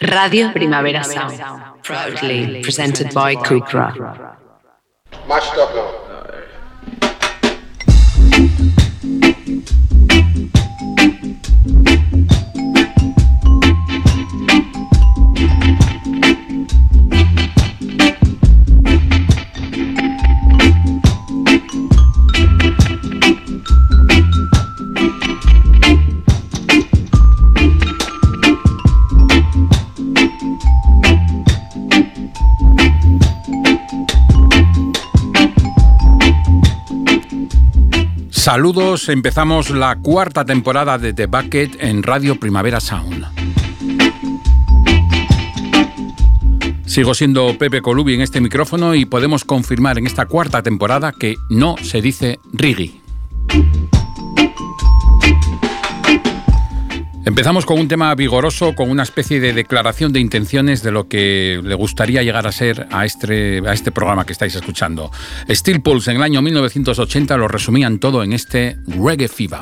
Radio Primavera Sound, proudly presented by Kukra. Mashed up Saludos, empezamos la cuarta temporada de The Bucket en Radio Primavera Sound. Sigo siendo Pepe Colubi en este micrófono y podemos confirmar en esta cuarta temporada que no se dice Rigi. Empezamos con un tema vigoroso, con una especie de declaración de intenciones de lo que le gustaría llegar a ser a este, este programa que estáis escuchando. Steel Pulse en el año 1980 lo resumían todo en este Reggae Fever.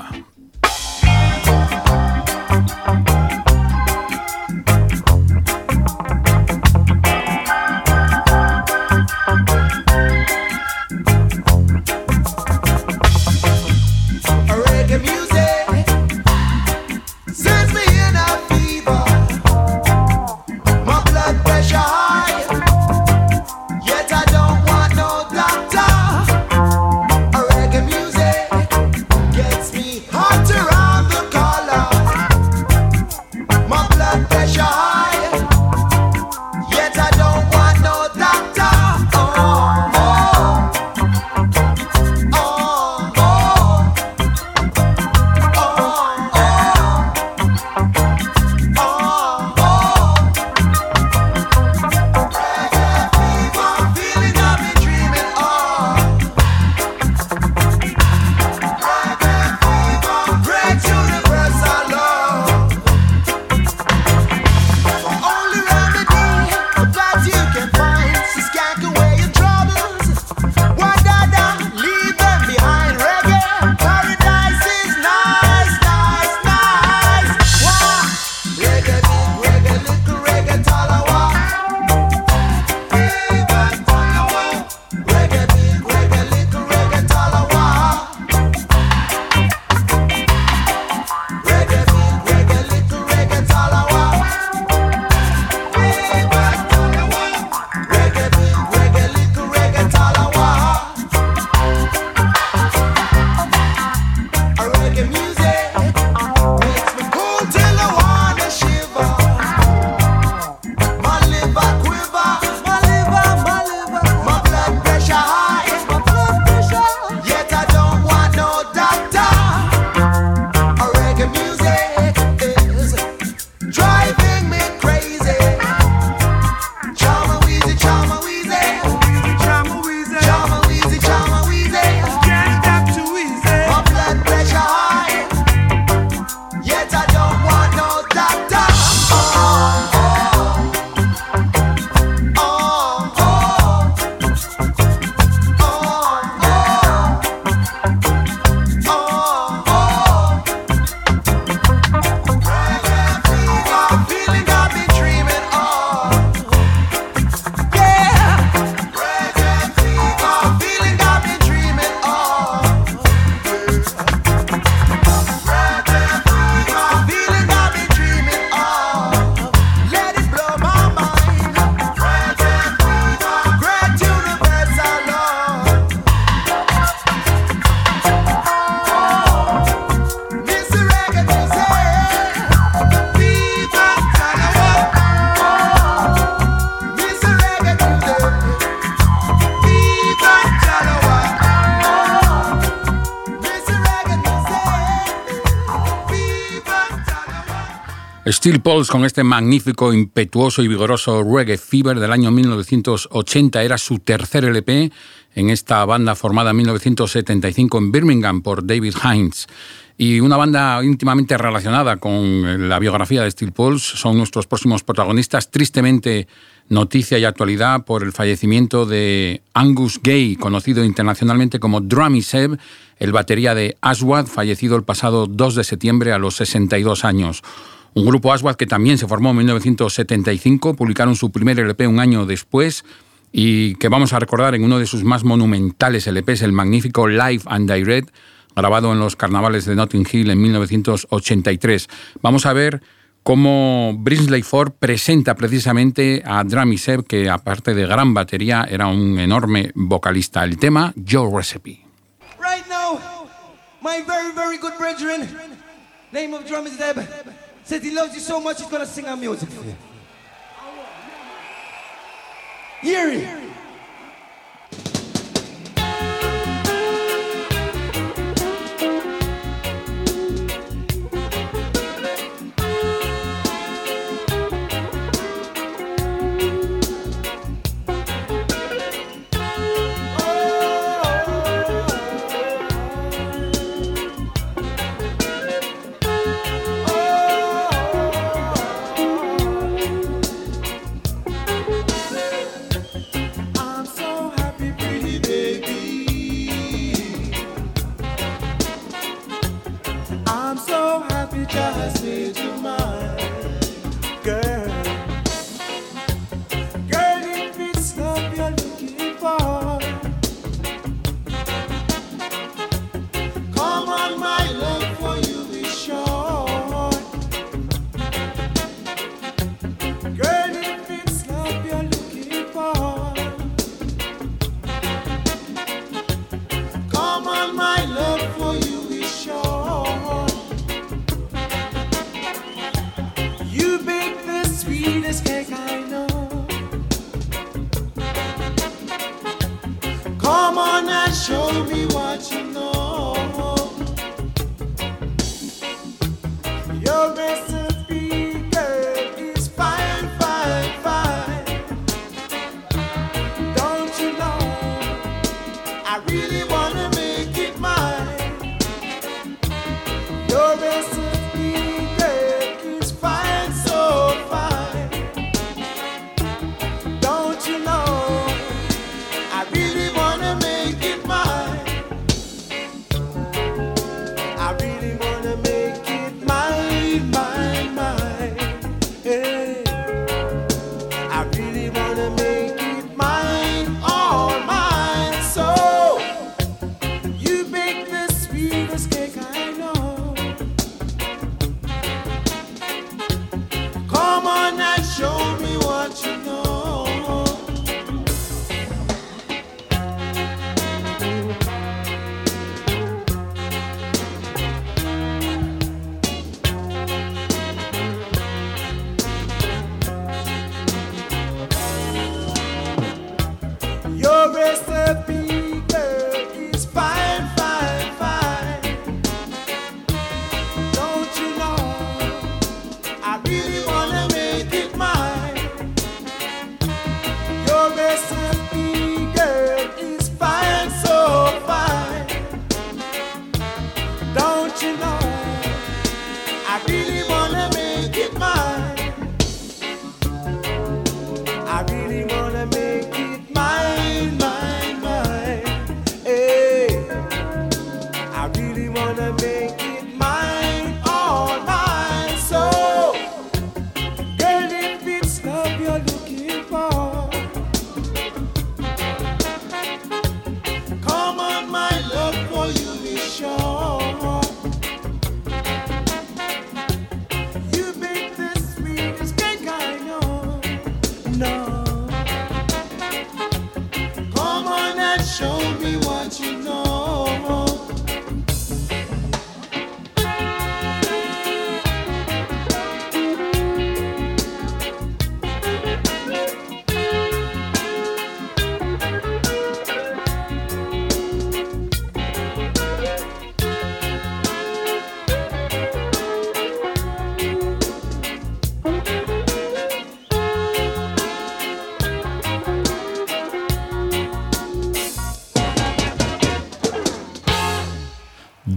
Steel Pulse con este magnífico, impetuoso y vigoroso Reggae Fever del año 1980 era su tercer LP en esta banda formada en 1975 en Birmingham por David Hines. Y una banda íntimamente relacionada con la biografía de Steel Pulse son nuestros próximos protagonistas. Tristemente, noticia y actualidad por el fallecimiento de Angus Gay, conocido internacionalmente como Drummy Seb, el batería de Aswad, fallecido el pasado 2 de septiembre a los 62 años Un grupo Aswad que también se formó en 1975, publicaron su primer LP un año después y que vamos a recordar en uno de sus más monumentales LPs, el magnífico Live and Direct, grabado en los carnavales de Notting Hill en 1983. Vamos a ver cómo Brinsley Ford presenta precisamente a Drummy Seb, que aparte de gran batería era un enorme vocalista. El tema Your Recipe. Right now, my very, very good brethren, name of is Says he loves you so much he's gonna sing our music for you. Hear it.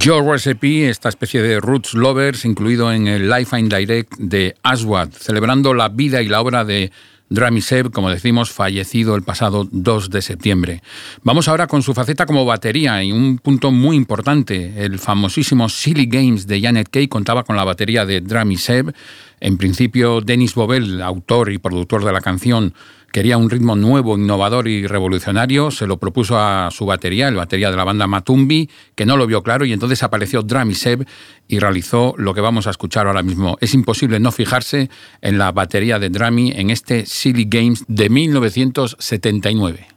Your Recipe, esta especie de Roots Lovers, incluido en el Life and Direct de Aswad, celebrando la vida y la obra de Dramiseb, como decimos, fallecido el pasado 2 de septiembre. Vamos ahora con su faceta como batería y un punto muy importante. El famosísimo Silly Games de Janet Kay contaba con la batería de Dramiseb. En principio, Denis Bobel, autor y productor de la canción, quería un ritmo nuevo, innovador y revolucionario, se lo propuso a su batería, el batería de la banda Matumbi, que no lo vio claro y entonces apareció Dramiseb y realizó lo que vamos a escuchar ahora mismo. Es imposible no fijarse en la batería de Drami en este Silly Games de 1979.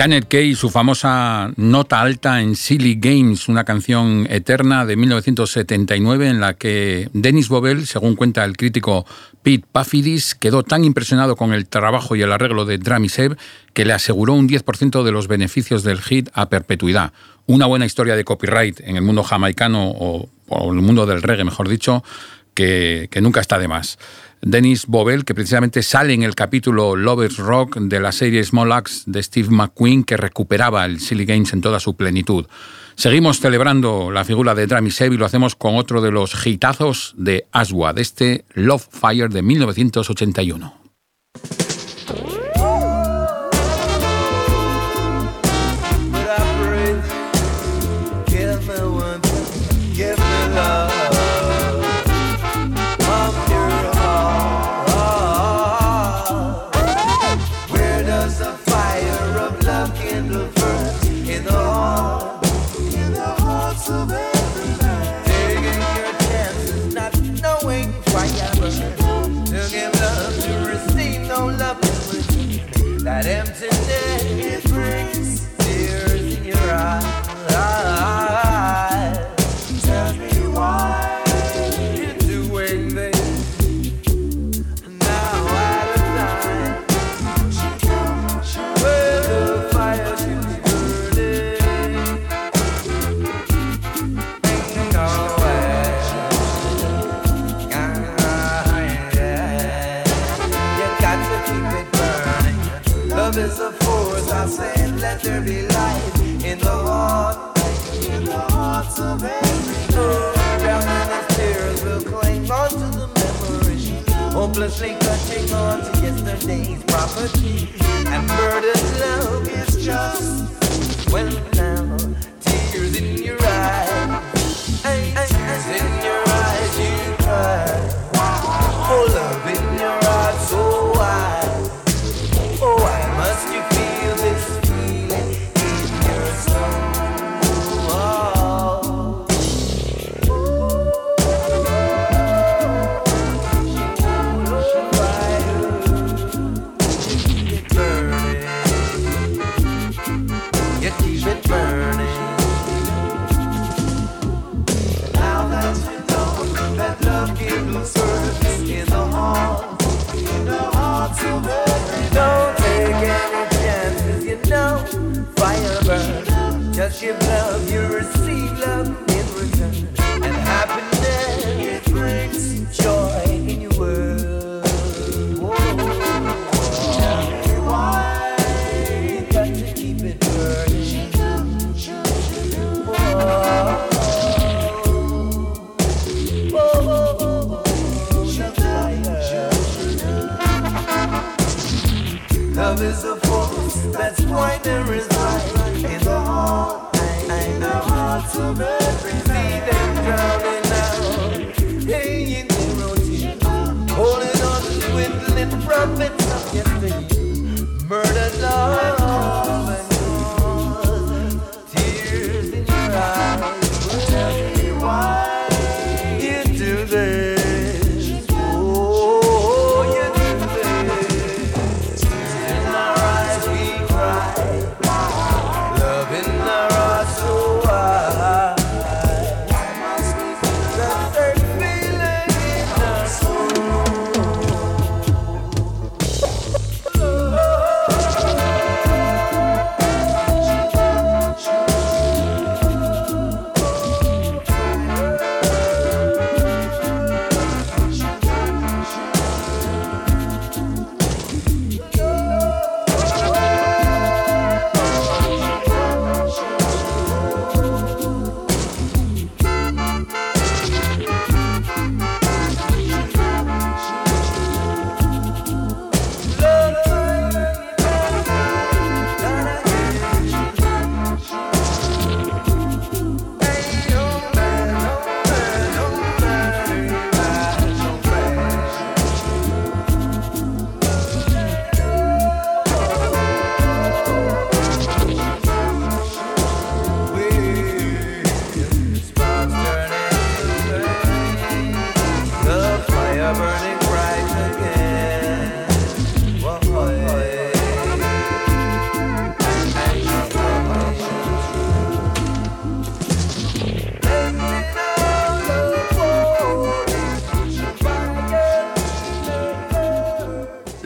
Janet Kay su famosa nota alta en Silly Games, una canción eterna de 1979 en la que Dennis Bobel, según cuenta el crítico Pete Pafidis, quedó tan impresionado con el trabajo y el arreglo de Dramiseb que le aseguró un 10% de los beneficios del hit a perpetuidad. Una buena historia de copyright en el mundo jamaicano o, en el mundo del reggae, mejor dicho, que, que nunca está de más. Dennis Bobel, que precisamente sale en el capítulo Lovers Rock de la serie Small Axe de Steve McQueen, que recuperaba el Silly Games en toda su plenitud. Seguimos celebrando la figura de Drami Seb y lo hacemos con otro de los hitazos de Aswa, de este Love Fire de 1981.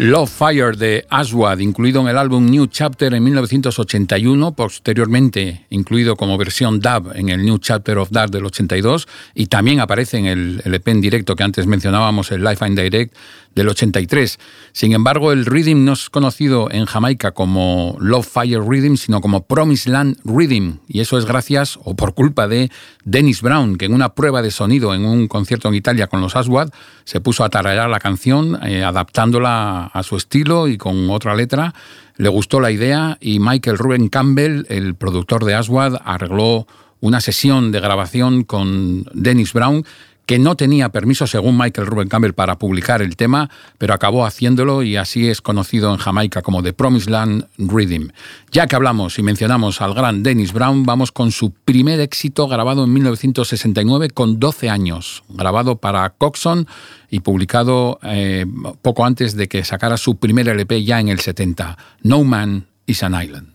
Love Fire de Aswad, incluido en el álbum New Chapter en 1981, posteriormente incluido como versión dub en el New Chapter of Dark del 82, y también aparece en el, EP en directo que antes mencionábamos, el Life and Direct del 83. Sin embargo, el Rhythm no es conocido en Jamaica como Love Fire Rhythm, sino como Promised Land Rhythm, y eso es gracias o por culpa de Dennis Brown, que en una prueba de sonido en un concierto en Italia con los Aswad se puso a tararear la canción, eh, adaptándola a su estilo y con otra letra. Le gustó la idea y Michael Ruben Campbell, el productor de Aswad, arregló una sesión de grabación con Dennis Brown que no tenía permiso, según Michael Ruben Campbell, para publicar el tema, pero acabó haciéndolo y así es conocido en Jamaica como The Promised Land Rhythm. Ya que hablamos y mencionamos al gran Dennis Brown, vamos con su primer éxito grabado en 1969 con 12 años, grabado para Coxon y publicado eh, poco antes de que sacara su primer LP ya en el 70, No Man is an Island.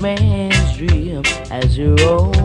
Man's dream as your own.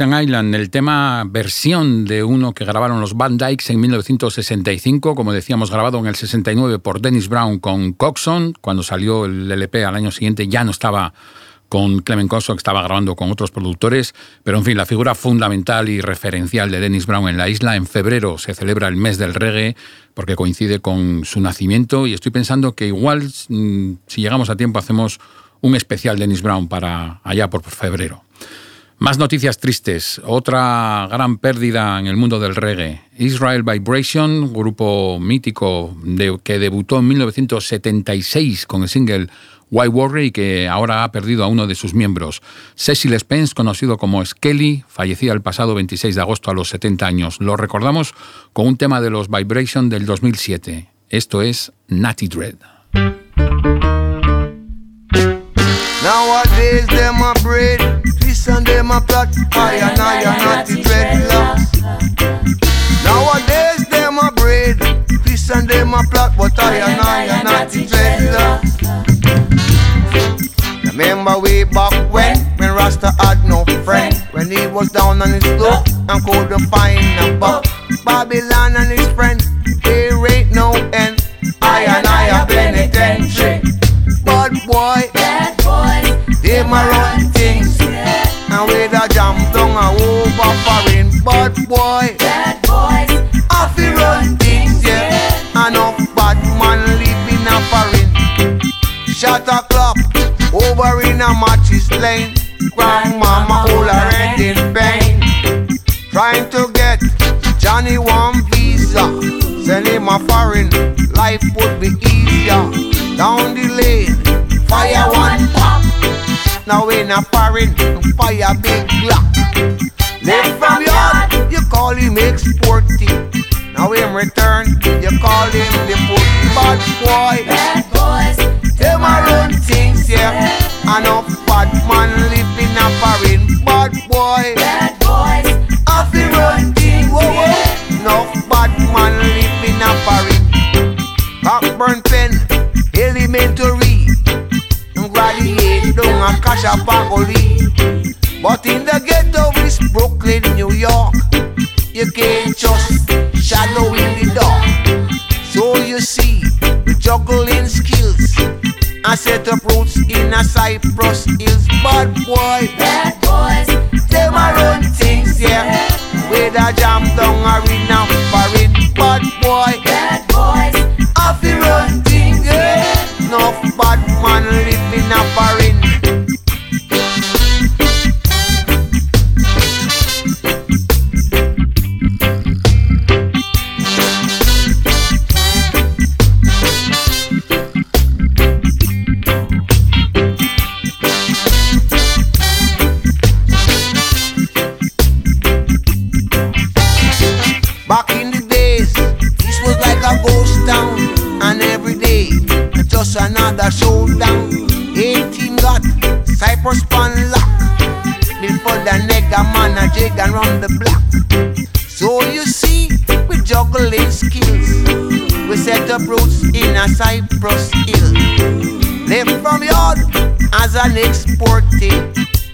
Island, el tema versión de uno que grabaron los Van Dykes en 1965, como decíamos, grabado en el 69 por Dennis Brown con Coxon. Cuando salió el LP al año siguiente ya no estaba con Clement Coxon, estaba grabando con otros productores, pero en fin, la figura fundamental y referencial de Dennis Brown en la isla. En febrero se celebra el mes del reggae, porque coincide con su nacimiento, y estoy pensando que igual, mm, si llegamos a tiempo, hacemos un especial Dennis Brown para allá por febrero. Más noticias tristes. Otra gran pérdida en el mundo del reggae. Israel Vibration, grupo mítico que debutó en 1976 con el single White Warrior y que ahora ha perdido a uno de sus miembros. Cecil Spence, conocido como Skelly, fallecía el pasado 26 de agosto a los 70 años. Lo recordamos con un tema de los Vibration del 2007. Esto es Natty Dread. And them a plot. I and I are not the dreadlocks. Nowadays them a twist and them a plot, but I and I are not the dreadlocks. Remember way back when, when Rasta had no friend, when he was down on his luck and couldn't find a buck. Babylon and his friend, there ain't no end. I and I are penitentiary. But boy, bad boy. Bad boys. Off he run things, yeah. yeah. And off bad man living a foreign. Shot a clock over in a matches lane. Grandmama all her head in pain. Trying to get Johnny one visa. Send him a foreign. Life would be easier. Down the lane. Fire one pop. Now in a foreign. Fire big block. Live from yard, you call him exporting. Now in return, you call him the putty bad boy. Bad boys, Them a run things, yeah. Enough bad man live in a foreign bad boy. bad boys, Off the run things, whoa, whoa. Enough bad man live in a foreign. Cockburn pen, elementary. Graduate down a cash a Pagoli. But in the ghetto You can't just shadow in the dark. So you see, we juggling skills. I set up roots in a Cypress hills. Bad boy, bad boys, them a run things, yeah. With a jam down arena foreign.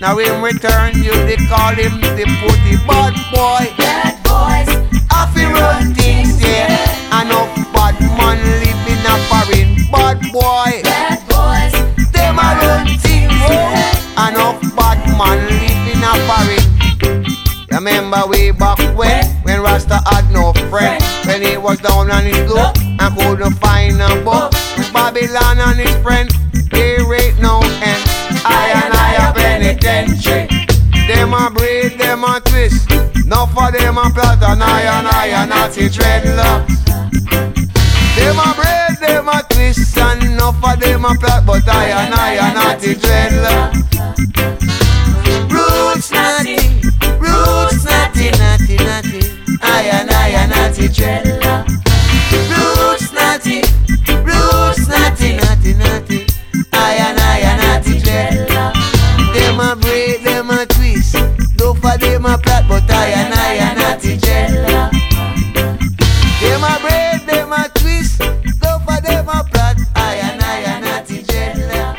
Now in return, you they call him the putty bad boy. bad boys, Have to run things, yeah. Enough bad man live in a foreign bad boy. bad boys, Them a run things, oh. Enough bad man live in a foreign. Remember way back when, when Rasta had no friend. When he was down on his luck and couldn't find a book. Babylon and his friend, penitentiary. Them a braid, them a twist. Enough for them a plot and I and I a naughty dreadlocks. Them a braid, them a twist and enough for them a plot, but I and I a naughty dreadlocks. Roots naughty, roots naughty, naughty, naughty. I and I a naughty dreadlock. Roots A plot, but I and I a naughty dreadlock. Them a braid, them a twist. Don't for them a plot, I and I a naughty dreadlock.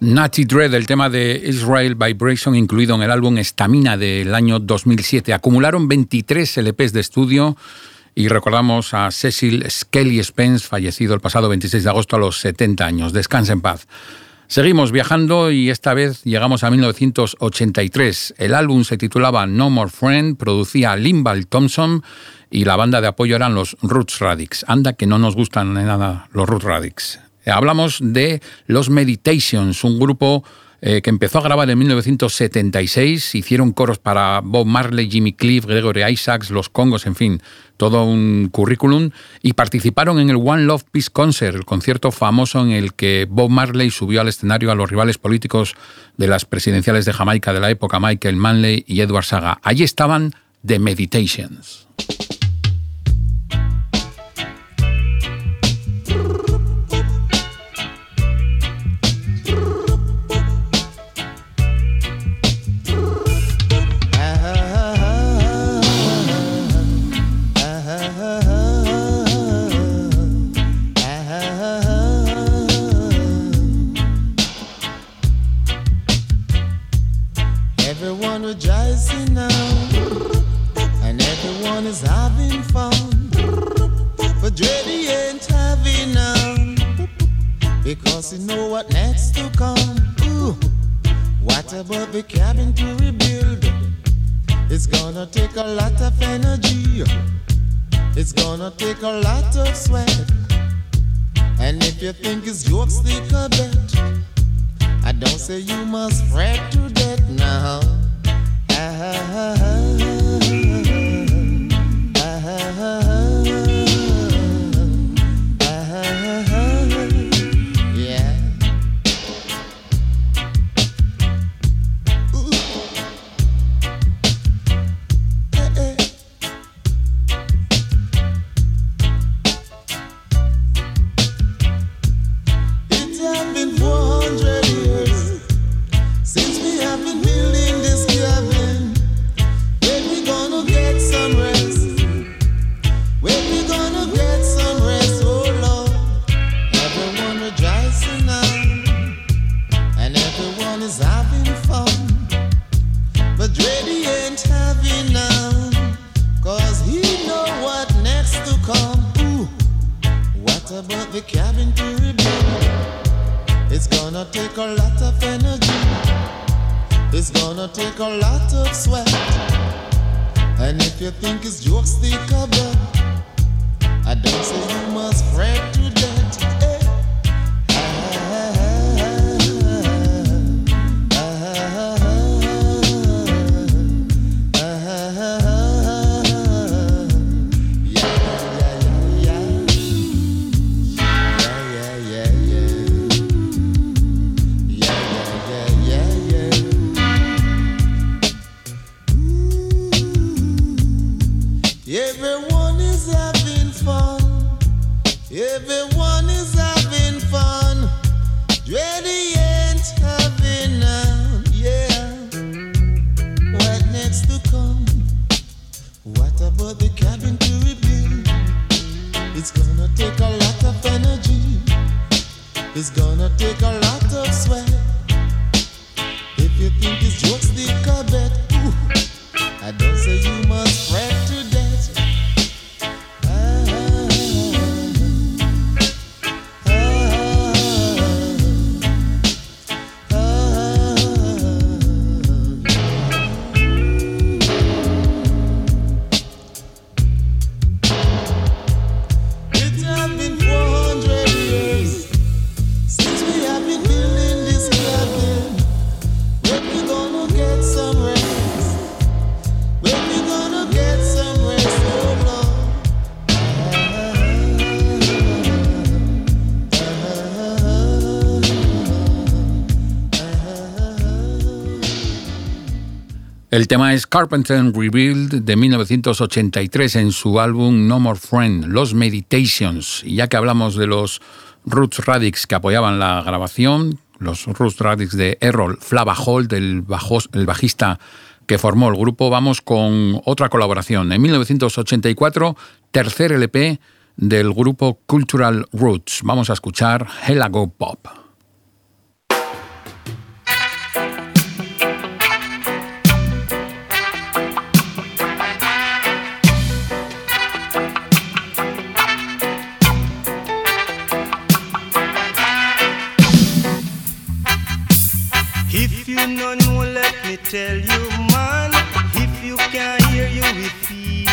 Natty Dread, el tema de Israel Vibration, incluido en el álbum Estamina del año 2007. Acumularon 23 LPs de estudio y recordamos a Cecil Skelly Spence, fallecido el pasado 26 de agosto a los 70 años. Descansa en paz. Seguimos viajando y esta vez llegamos a 1983. El álbum se titulaba No More Friend, producía Limbal Thompson y la banda de apoyo eran los Roots Radix. Anda que no nos gustan nada los Roots Radix. Hablamos de los Meditations, un grupo eh, que empezó a grabar en 1976. Hicieron coros para Bob Marley, Jimmy Cliff, Gregory Isaacs, Los Congos, en fin, todo un currículum. Y participaron en el One Love Peace Concert, el concierto famoso en el que Bob Marley subió al escenario a los rivales políticos de las presidenciales de Jamaica de la época, Michael Manley y Edward Saga. Allí estaban The Meditations. And if you think it's jokes, bet. I don't say you must fret tema es Carpenter Rebuild de 1983 en su álbum No More Friend, Los Meditations. Y ya que hablamos de los Roots Radix que apoyaban la grabación, los Roots Radix de Errol Flava Holt, el, bajos- el bajista que formó el grupo, vamos con otra colaboración. En 1984, tercer LP del grupo Cultural Roots. Vamos a escuchar Hella Go Pop. Tell you, man. If you can't hear, you will feel.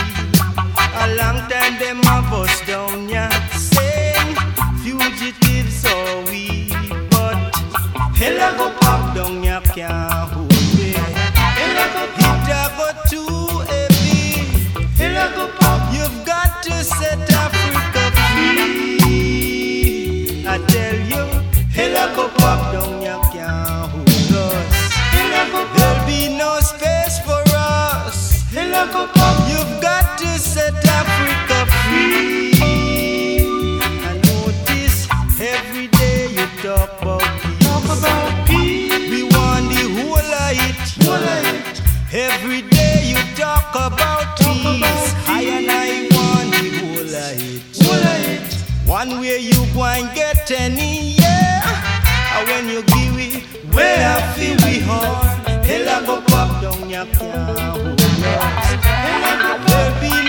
A long time them a bust down ya, saying fugitives are we, but hella go pop down ya can't hold it. Hella go pop, it go too heavy. Hella go pop, you've got to set Africa free. I tell you, hella go pop down about peace. I and I want the whole of it. One way you go and get any, yeah. And when you give it, where I feel we hard. Hella go pop down your can't There'll be no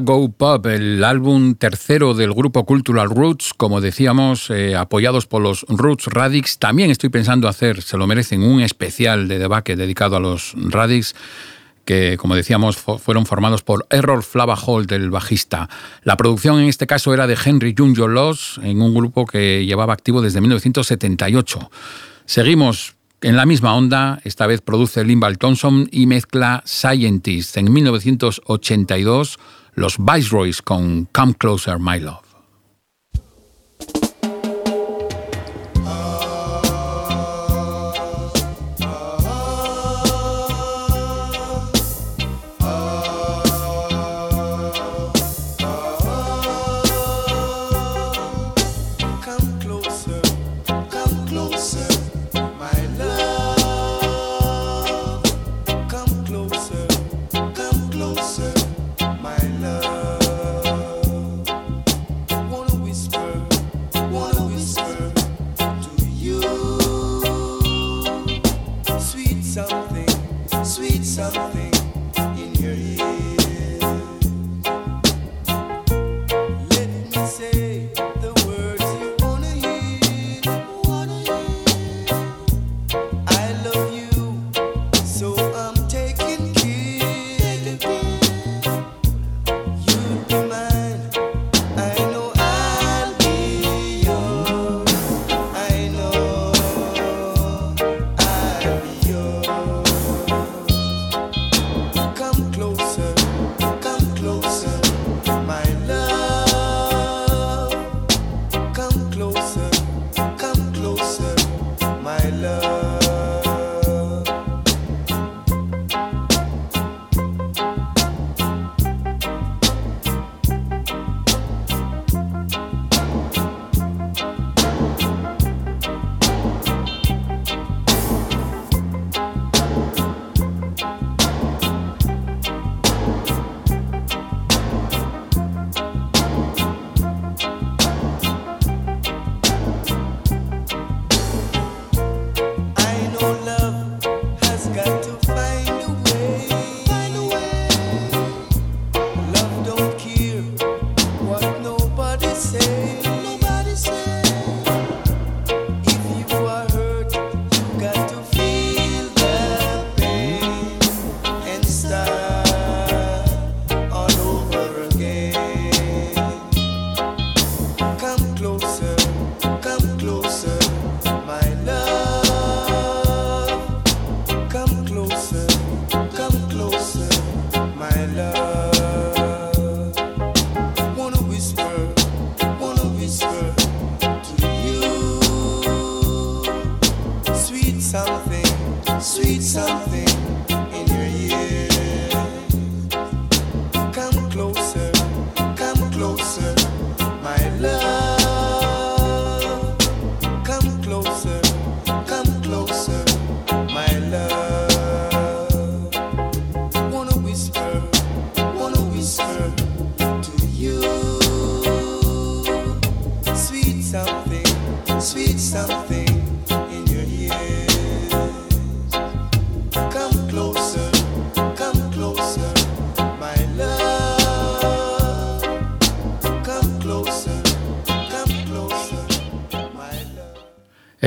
Go Pub, el álbum tercero del grupo Cultural Roots, como decíamos, eh, apoyados por los Roots Radix. También estoy pensando hacer, se lo merecen, un especial de debate dedicado a los Radix que, como decíamos, fueron formados por Errol Flava Hall, del bajista. La producción en este caso era de Henry Junior Loss, en un grupo que llevaba activo desde 1978. Seguimos en la misma onda, esta vez produce Limbal Thompson y mezcla Scientist en 1982 los Viceroys con Come Closer, My Love.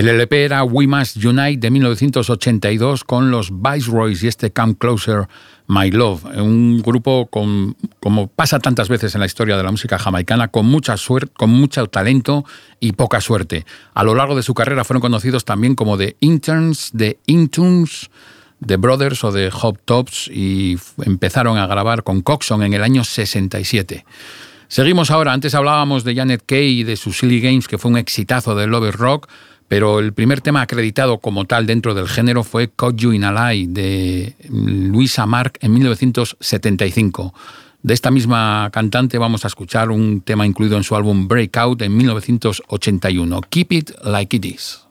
El LP era We Must Unite de 1982 con los Viceroys y este Come Closer My Love, un grupo con, como pasa tantas veces en la historia de la música jamaicana, con mucha suerte, con mucho talento y poca suerte. A lo largo de su carrera fueron conocidos también como The Interns, The Intunes, The Brothers o The Hop Tops y empezaron a grabar con Coxon en el año 67. Seguimos ahora, antes hablábamos de Janet Kay y de su Silly Games, que fue un exitazo de Lover Rock, pero el primer tema acreditado como tal dentro del género fue Caught You in a Lie de Luisa Mark en 1975. De esta misma cantante vamos a escuchar un tema incluido en su álbum Breakout en 1981, Keep It Like It Is.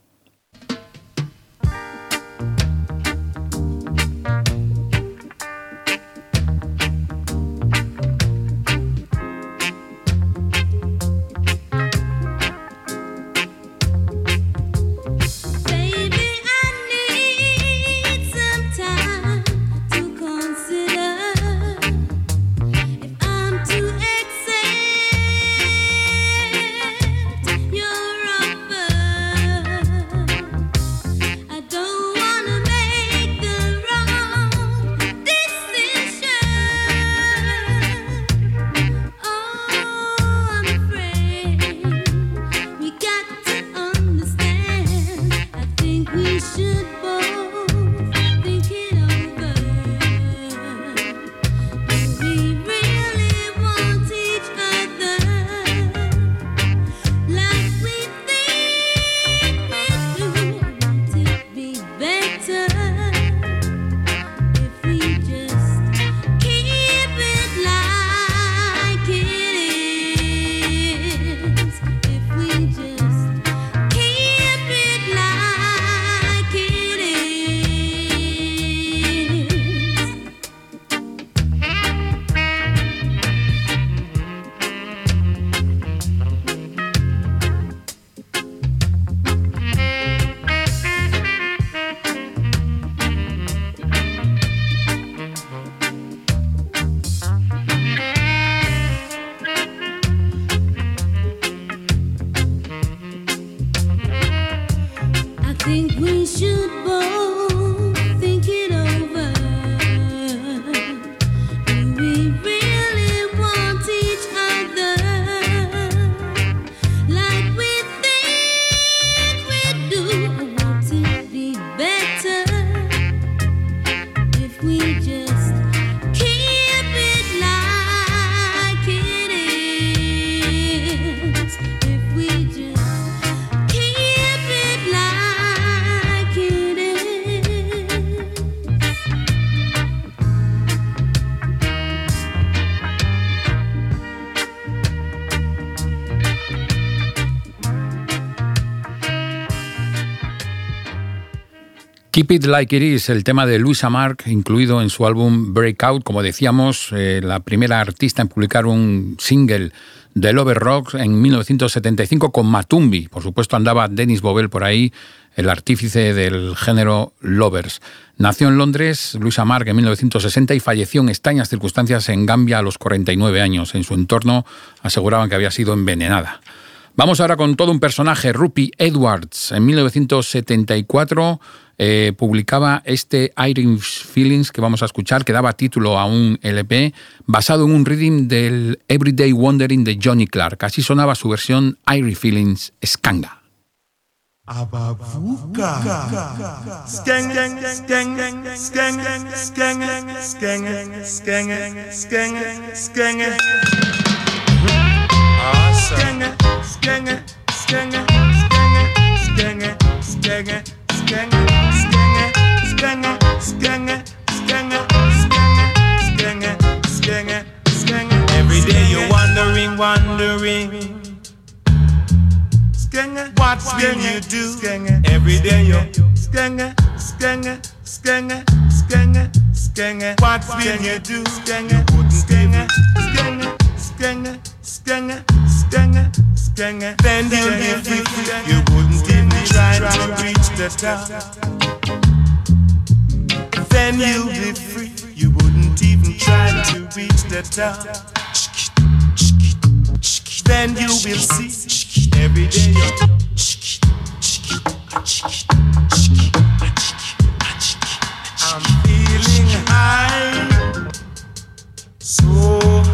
Like It Is, el tema de Luisa Mark, incluido en su álbum Breakout, como decíamos, eh, la primera artista en publicar un single de Lover Rock en 1975 con Matumbi. Por supuesto andaba Dennis Bobel por ahí, el artífice del género Lovers. Nació en Londres Luisa Mark en 1960 y falleció en extrañas circunstancias en Gambia a los 49 años. En su entorno aseguraban que había sido envenenada. Vamos ahora con todo un personaje, Rupi Edwards. En 1974 eh, publicaba este Irish Feelings que vamos a escuchar, que daba título a un LP basado en un reading del Everyday Wondering de Johnny Clark. Así sonaba su versión Irish Feelings Skanga. What will you do? You wouldn't skanga, skanga, skanga, skanga. Then you give me, you wouldn't even try to reach the top. Then you'll be free, you wouldn't even try to reach the top. Then you will see every day. I'm feeling high, so.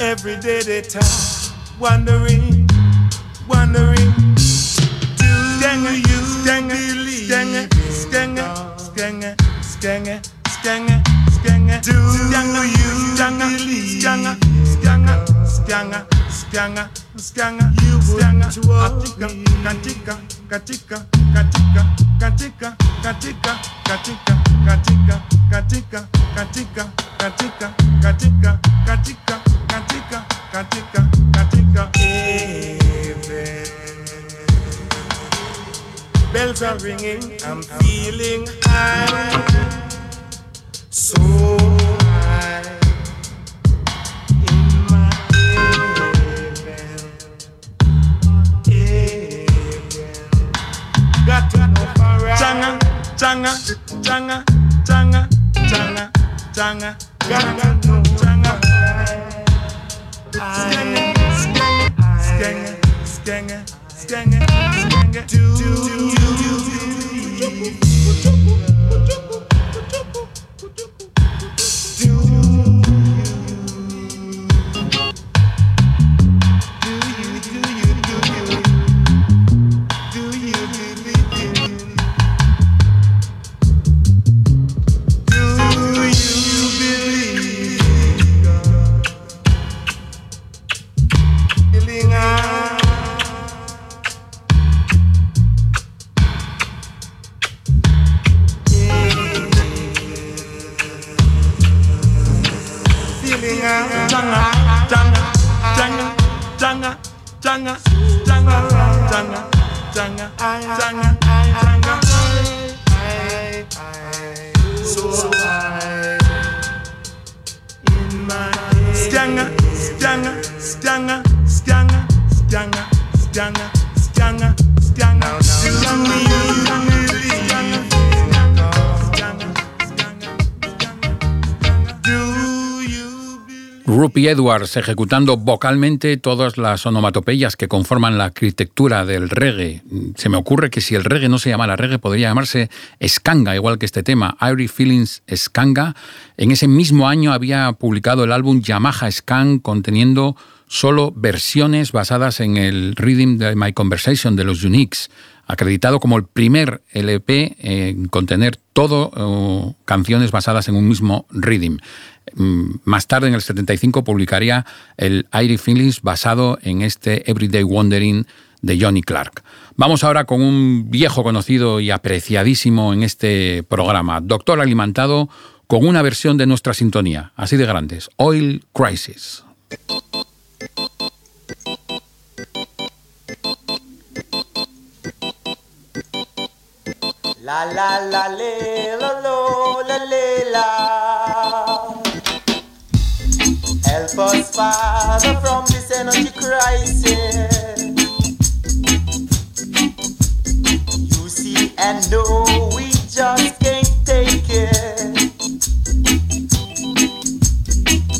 Every day they talk, wondering, wondering, do you? chica. Edwards ejecutando vocalmente todas las onomatopeyas que conforman la arquitectura del reggae. Se me ocurre que si el reggae no se llamara reggae podría llamarse skanga, igual que este tema, Airy Feelings Skanga. En ese mismo año había publicado el álbum Yamaha Skan conteniendo solo versiones basadas en el Rhythm de My Conversation de los Uniques, acreditado como el primer LP en contener todo eh, canciones basadas en un mismo rhythm. Mm, Más tarde, en el 75, publicaría el Airy Feelings basado en este Everyday Wondering de Johnny Clark. Vamos ahora con un viejo conocido y apreciadísimo en este programa, Doctor Alimentado, con una versión de nuestra sintonía, así de grandes, Oil Crisis. La la la le la lo la le la. Help us, Father, from this energy crisis. You see and know we just can't take it.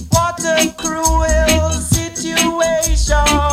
What a cruel situation.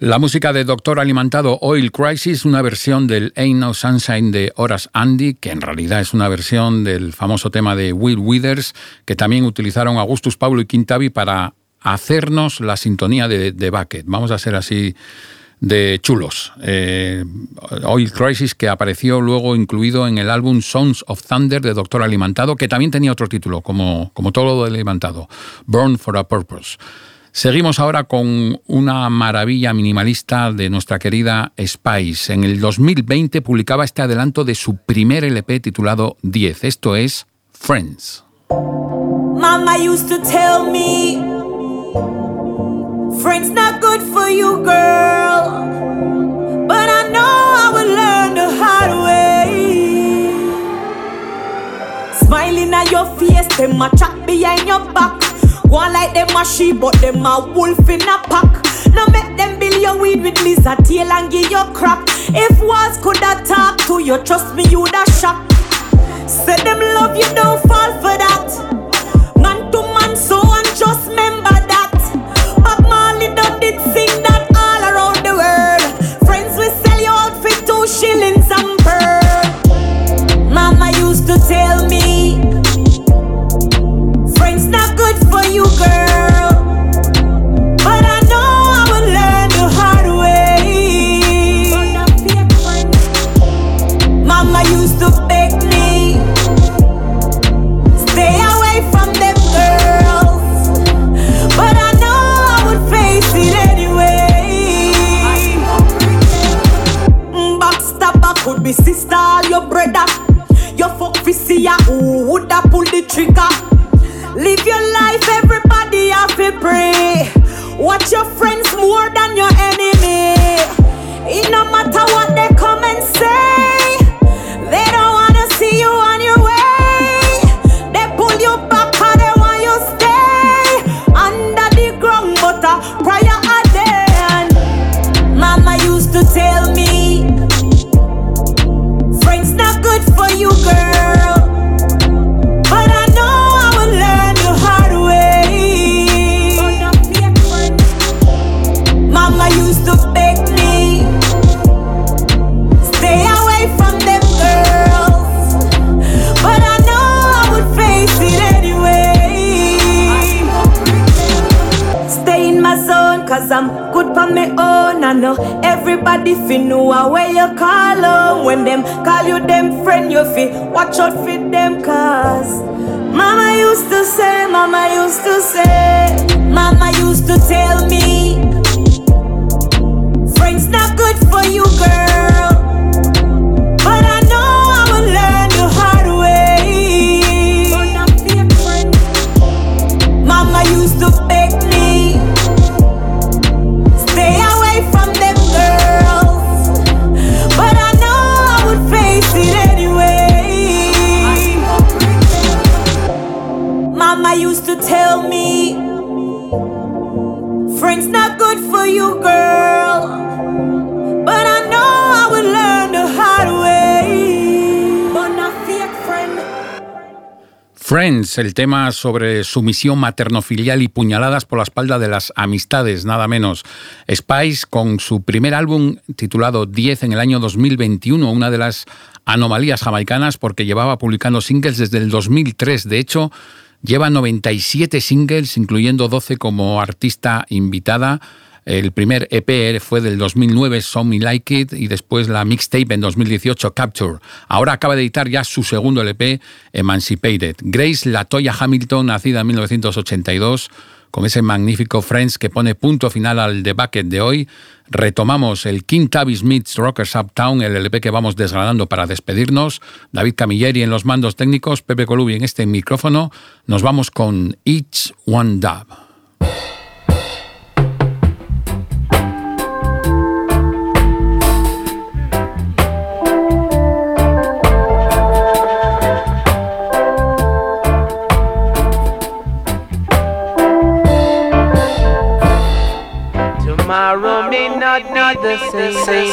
La música de Doctor Alimentado Oil Crisis, una versión del Ain't No Sunshine de Horace Andy, que en realidad es una versión del famoso tema de Will Withers, que también utilizaron Augustus Pablo y Quintavi para hacernos la sintonía de, de Bucket. Vamos a ser así de chulos. Eh, Oil Crisis, que apareció luego incluido en el álbum Sons of Thunder de Doctor Alimentado, que también tenía otro título, como, como todo lo Alimentado, Born for a Purpose. Seguimos ahora con una maravilla minimalista de nuestra querida Spice. En el 2020 publicaba este adelanto de su primer LP titulado 10. Esto es Friends. Mama used to tell me, friends not good for you, girl. But I know I will learn the hard way. Smiling at your face, them a chat behind your back. Go on like them a sheep, but them a wolf in a pack. Now make them build your weed with lizard tail and give you crack. If walls could have talk to you, trust me, you'd have shock. Say them love you, don't fall for that. Man to man, so and just remember that. Bob Marley done did sing that all around the world. Friends will sell you out for two shillings and pearl. Mama used to tell me, could be sister your brother. Your fuck fi see ya who woulda pull the trigger. Live your life, everybody have to pray. Watch your friends more than your enemy. It no matter what they come and say, Good for me oh, own. I know everybody fi know way you call on. When them call you them friend, you fi watch out for them cause Mama used to say, Mama used to say, Mama used to tell me, friends not good for you, girl. Friends, el tema sobre sumisión materno-filial y puñaladas por la espalda de las amistades, nada menos. Spice, con su primer álbum titulado 10 en el año 2021, una de las anomalías jamaicanas porque llevaba publicando singles desde el 2003. De hecho, lleva 97 singles, incluyendo 12 como artista invitada. El primer EP fue del 2009, So Me Like It, y después la mixtape en 2018, Capture. Ahora acaba de editar ya su segundo LP, Emancipated. Grace Latoya Hamilton, nacida en 1982, con ese magnífico Friends que pone punto final al debate de hoy. Retomamos el King Tabby Smith's Rockers Uptown, el LP que vamos desgranando para despedirnos. David Camilleri en los mandos técnicos, Pepe Colubi en este micrófono. Nos vamos con Each One Dub. Tomorrow may not be the same.